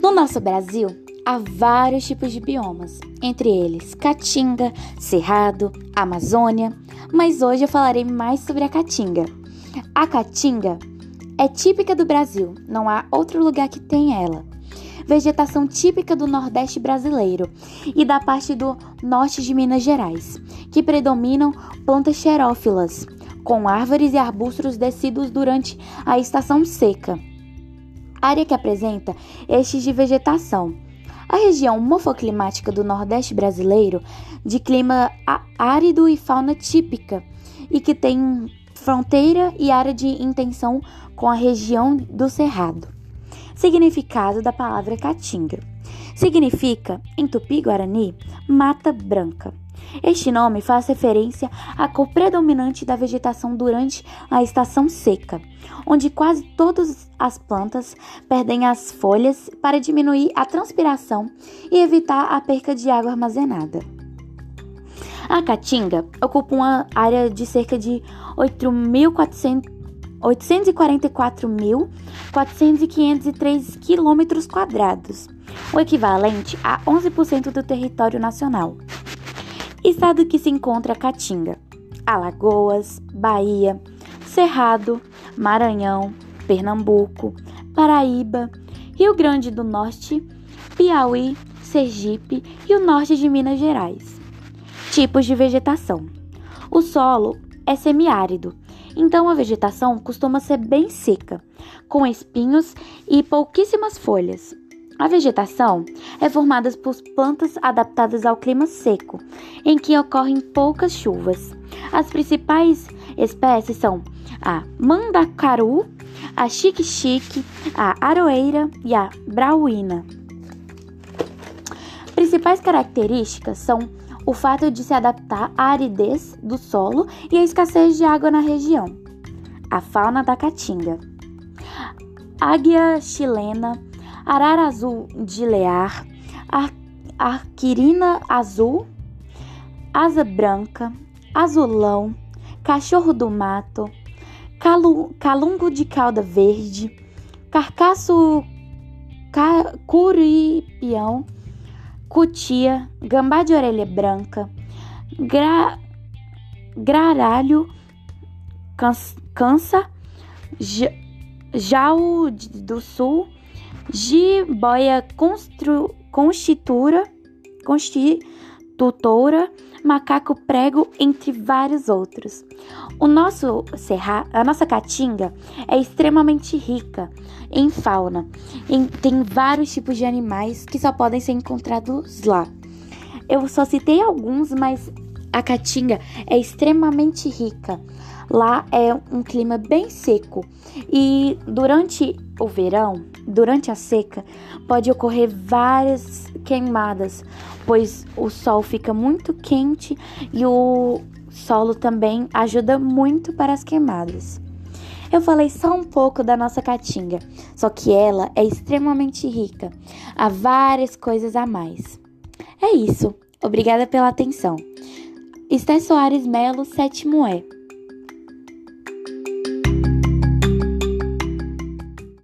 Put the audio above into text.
No nosso Brasil, há vários tipos de biomas, entre eles Caatinga, Cerrado, Amazônia, mas hoje eu falarei mais sobre a Caatinga. A Caatinga é típica do Brasil, não há outro lugar que tenha ela. Vegetação típica do Nordeste brasileiro e da parte do norte de Minas Gerais, que predominam plantas xerófilas, com árvores e arbustos descidos durante a estação seca. Área que apresenta estes de vegetação. A região morfoclimática do Nordeste brasileiro, de clima árido e fauna típica, e que tem fronteira e área de intenção com a região do Cerrado. Significado da palavra caatinga. Significa, em tupi-guarani, mata branca. Este nome faz referência à cor predominante da vegetação durante a estação seca, onde quase todas as plantas perdem as folhas para diminuir a transpiração e evitar a perca de água armazenada. A Caatinga ocupa uma área de cerca de 844.403 quilômetros quadrados, o equivalente a 11% do território nacional. Estado que se encontra Caatinga, Alagoas, Bahia, Cerrado, Maranhão, Pernambuco, Paraíba, Rio Grande do Norte, Piauí, Sergipe e o norte de Minas Gerais. Tipos de vegetação: o solo é semiárido, então a vegetação costuma ser bem seca, com espinhos e pouquíssimas folhas. A vegetação é formada por plantas adaptadas ao clima seco, em que ocorrem poucas chuvas. As principais espécies são a mandacaru, a xique-xique, a aroeira e a brauína. Principais características são o fato de se adaptar à aridez do solo e à escassez de água na região. A fauna da caatinga. Águia chilena, arara azul de lear, ar arquirina azul, asa branca, azulão, cachorro do mato, calu, calungo de cauda verde, carcaço ca, curipião, cutia, gambá de orelha branca, gra, graralho, cansa, jau do sul, jiboia constitura, constitutora, macaco prego, entre vários outros. O nosso serra, a nossa caatinga é extremamente rica em fauna. Em, tem vários tipos de animais que só podem ser encontrados lá. Eu só citei alguns, mas a caatinga é extremamente rica. Lá é um clima bem seco e durante o verão, durante a seca, pode ocorrer várias queimadas, pois o sol fica muito quente e o solo também ajuda muito para as queimadas. Eu falei só um pouco da nossa caatinga, só que ela é extremamente rica. Há várias coisas a mais. É isso. Obrigada pela atenção. Esté Soares Melo, sétimo E.